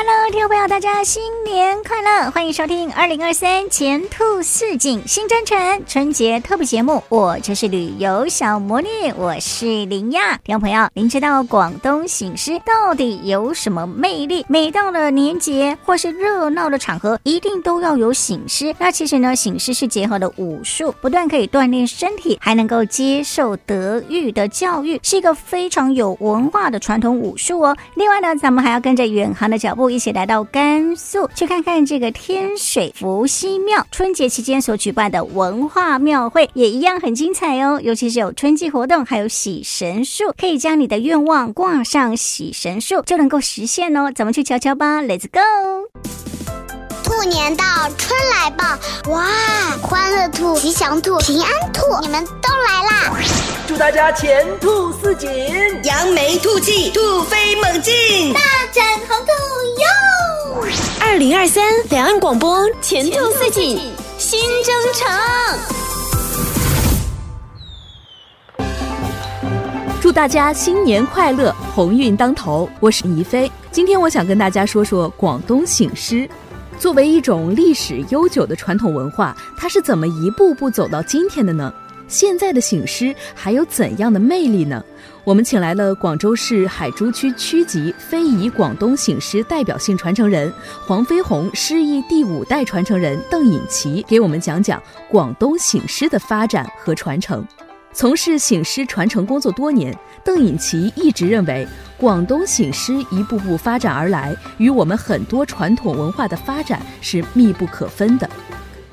Hello，听众朋友，大家新年快乐！欢迎收听二零二三前兔似锦新征程春节特别节目。我就是旅游小魔女，我是林亚。听众朋友，您知道广东醒狮到底有什么魅力？每到了年节或是热闹的场合，一定都要有醒狮。那其实呢，醒狮是结合了武术，不但可以锻炼身体，还能够接受德育的教育，是一个非常有文化的传统武术哦。另外呢，咱们还要跟着远航的脚步。一起来到甘肃，去看看这个天水伏羲庙春节期间所举办的文化庙会，也一样很精彩哦。尤其是有春季活动，还有喜神树，可以将你的愿望挂上喜神树，就能够实现哦。咱们去瞧瞧吧，Let's go！兔年到，春来报，哇，欢乐兔、吉祥兔、平安兔，你们都来啦！祝大家前兔似锦，扬眉吐气，兔飞猛进，大展宏图哟！二零二三两岸广播前兔似锦新征程，祝大家新年快乐，鸿运当头！我是宜飞，今天我想跟大家说说广东醒狮。作为一种历史悠久的传统文化，它是怎么一步步走到今天的呢？现在的醒狮还有怎样的魅力呢？我们请来了广州市海珠区区级非遗广东醒狮代表性传承人黄飞鸿狮艺第五代传承人邓颖琪，给我们讲讲广东醒狮的发展和传承。从事醒狮传承工作多年，邓颖琪一直认为，广东醒狮一步步发展而来，与我们很多传统文化的发展是密不可分的。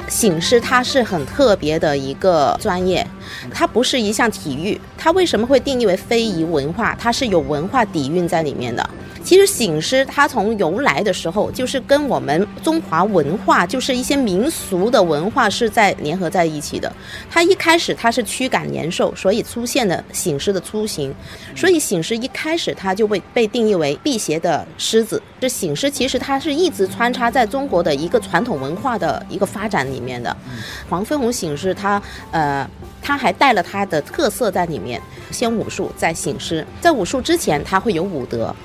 醒狮它是很特别的一个专业，它不是一项体育。它为什么会定义为非遗文化？它是有文化底蕴在里面的。其实醒狮它从由来的时候，就是跟我们中华文化，就是一些民俗的文化是在联合在一起的。它一开始它是驱赶年兽，所以出现了醒狮的雏形。所以醒狮一开始它就被被定义为辟邪的狮子。这醒狮其实它是一直穿插在中国的一个传统文化的一个发展里面的。黄飞鸿醒狮它呃。他还带了他的特色在里面，先武术再醒狮。在武术之前，他会有武德。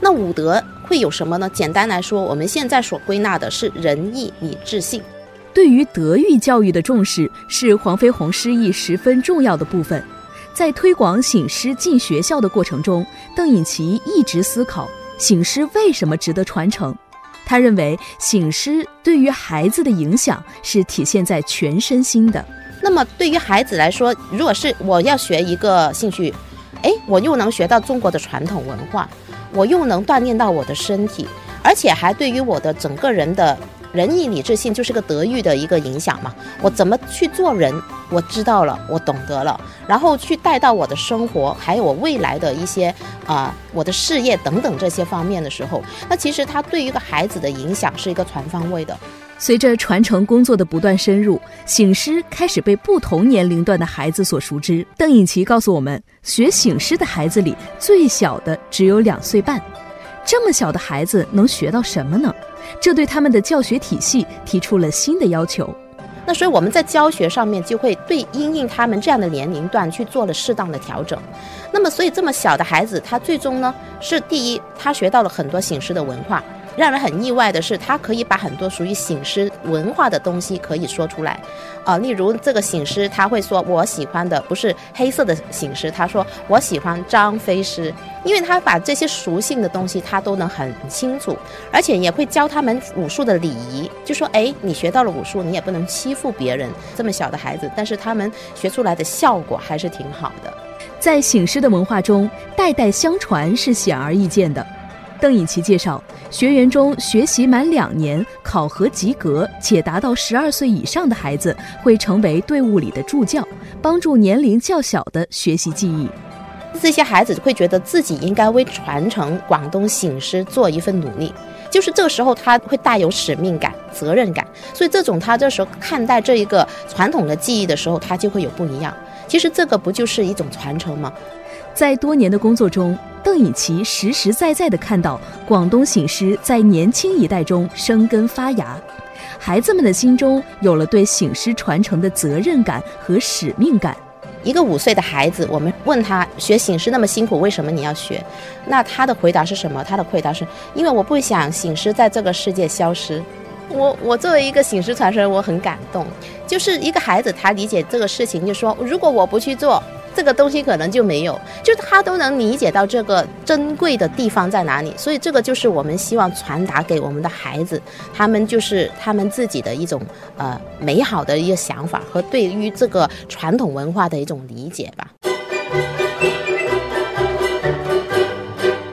那武德会有什么呢？简单来说，我们现在所归纳的是仁义礼智信。对于德育教育的重视，是黄飞鸿狮艺十分重要的部分。在推广醒狮进学校的过程中，邓颖琪一直思考醒狮为什么值得传承。他认为醒狮对于孩子的影响是体现在全身心的。那么对于孩子来说，如果是我要学一个兴趣，哎，我又能学到中国的传统文化，我又能锻炼到我的身体，而且还对于我的整个人的仁义礼智信，就是个德育的一个影响嘛。我怎么去做人，我知道了，我懂得了，然后去带到我的生活，还有我未来的一些啊、我的事业等等这些方面的时候，那其实他对于一个孩子的影响是一个全方位的。随着传承工作的不断深入，醒狮开始被不同年龄段的孩子所熟知。邓颖琪告诉我们，学醒狮的孩子里最小的只有两岁半，这么小的孩子能学到什么呢？这对他们的教学体系提出了新的要求。那所以我们在教学上面就会对因应他们这样的年龄段去做了适当的调整。那么，所以这么小的孩子，他最终呢是第一，他学到了很多醒狮的文化。让人很意外的是，他可以把很多属于醒狮文化的东西可以说出来，啊、呃，例如这个醒狮，他会说我喜欢的不是黑色的醒狮，他说我喜欢张飞狮，因为他把这些属性的东西他都能很清楚，而且也会教他们武术的礼仪，就说哎，你学到了武术，你也不能欺负别人，这么小的孩子，但是他们学出来的效果还是挺好的。在醒狮的文化中，代代相传是显而易见的。邓颖琪介绍，学员中学习满两年、考核及格且达到十二岁以上的孩子，会成为队伍里的助教，帮助年龄较小的学习记忆。这些孩子会觉得自己应该为传承广东醒狮做一份努力，就是这个时候他会带有使命感、责任感，所以这种他这时候看待这一个传统的技艺的时候，他就会有不一样。其实这个不就是一种传承吗？在多年的工作中，邓以奇实实在在地看到广东醒狮在年轻一代中生根发芽，孩子们的心中有了对醒狮传承的责任感和使命感。一个五岁的孩子，我们问他学醒狮那么辛苦，为什么你要学？那他的回答是什么？他的回答是因为我不想醒狮在这个世界消失。我我作为一个醒狮传承人，我很感动。就是一个孩子，他理解这个事情，就说如果我不去做。这个东西可能就没有，就他都能理解到这个珍贵的地方在哪里，所以这个就是我们希望传达给我们的孩子，他们就是他们自己的一种呃美好的一个想法和对于这个传统文化的一种理解吧。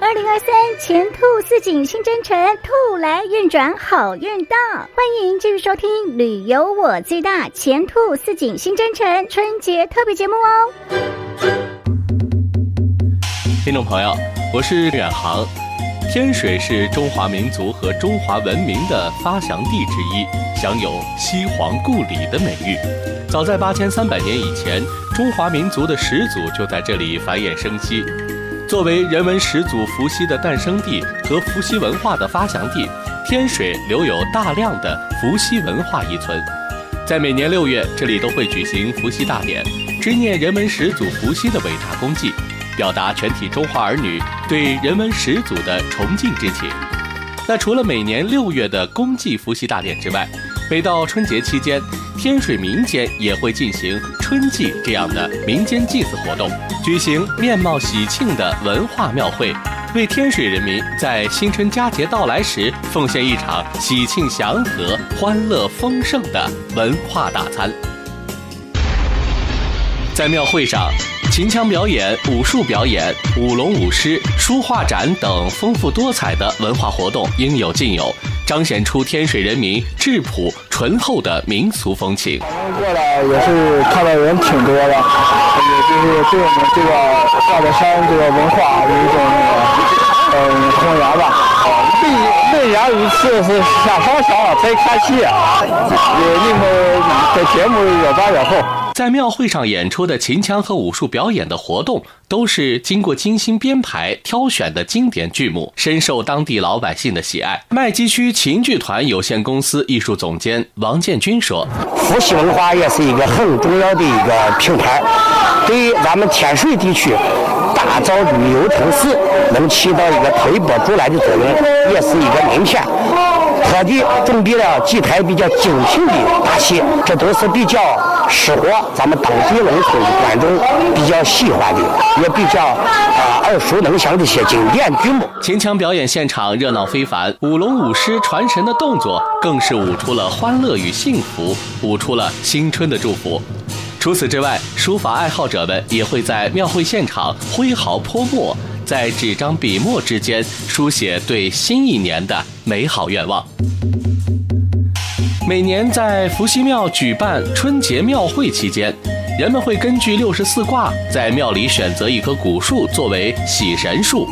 二零二三前兔似锦新征程，兔来运转好运到，欢迎继续收听《旅游我最大前兔似锦新征程》春节特别节目哦。听众朋友，我是远航。天水是中华民族和中华文明的发祥地之一，享有“西皇故里”的美誉。早在八千三百年以前，中华民族的始祖就在这里繁衍生息。作为人文始祖伏羲的诞生地和伏羲文化的发祥地，天水留有大量的伏羲文化遗存。在每年六月，这里都会举行伏羲大典，执念人文始祖伏羲的伟大功绩。表达全体中华儿女对人文始祖的崇敬之情。那除了每年六月的公祭伏羲大典之外，每到春节期间，天水民间也会进行春祭这样的民间祭祀活动，举行面貌喜庆的文化庙会，为天水人民在新春佳节到来时奉献一场喜庆祥和、欢乐丰盛的文化大餐。在庙会上，秦腔表演、武术表演、舞龙舞狮、书画展等丰富多彩的文化活动应有尽有，彰显出天水人民质朴醇厚的民俗风情。过来也是看到人挺多的，也就是对我们这个华德山这个文化有一种那个嗯弘扬吧。每每年一次是相当相当太开心啊！你们的节目越办越好。在庙会上演出的秦腔和武术表演的活动，都是经过精心编排、挑选的经典剧目，深受当地老百姓的喜爱。麦积区秦剧团有限公司艺术总监王建军说：“伏羲文化也是一个很重要的一个平台，对于咱们天水地区打造旅游城市，能起到一个推波助澜的作用，也是一个名片。”各地准备了几台比较精品的大戏，这都是比较适合咱们当地农村观众比较喜欢的，也比较啊耳熟能详的一些经典剧目。秦腔表演现场热闹非凡，舞龙舞狮传神的动作更是舞出了欢乐与幸福，舞出了新春的祝福。除此之外，书法爱好者们也会在庙会现场挥毫泼墨。在纸张笔墨之间书写对新一年的美好愿望。每年在伏羲庙举办春节庙会期间，人们会根据六十四卦在庙里选择一棵古树作为喜神树。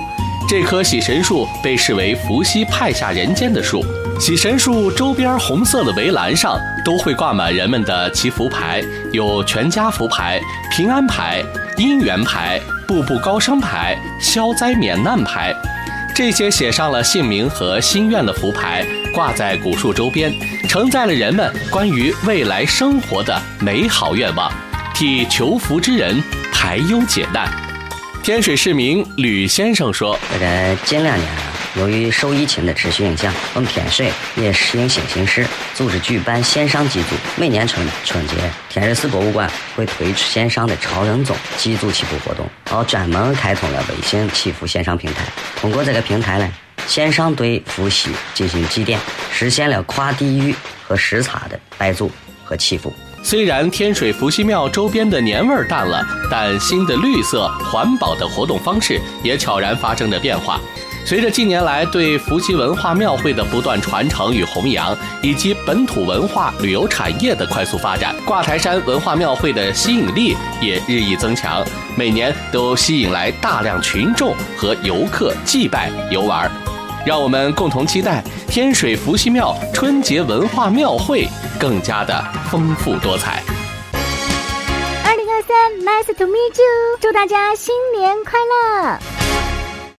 这棵喜神树被视为伏羲派下人间的树。喜神树周边红色的围栏上都会挂满人们的祈福牌，有全家福牌、平安牌、姻缘牌。步步高升牌、消灾免难牌，这些写上了姓名和心愿的福牌，挂在古树周边，承载了人们关于未来生活的美好愿望，替求福之人排忧解难。天水市民吕先生说：“这个近两年。”由于受疫情的持续影响，我们天水也实行新形式，组织举办线上祭祖。每年春春节，天水市博物馆会推出线上的超人宗祭祖祈福活动，然后专门开通了微信祈福线上平台。通过这个平台呢，线上对伏羲进行祭奠，实现了跨地域和时差的拜祖和祈福。虽然天水伏羲庙周边的年味儿淡了，但新的绿色环保的活动方式也悄然发生着变化。随着近年来对伏羲文化庙会的不断传承与弘扬，以及本土文化旅游产业的快速发展，挂台山文化庙会的吸引力也日益增强，每年都吸引来大量群众和游客祭拜游玩。让我们共同期待天水伏羲庙春节文化庙会更加的丰富多彩。二零二三，Nice to meet you，祝大家新年快乐！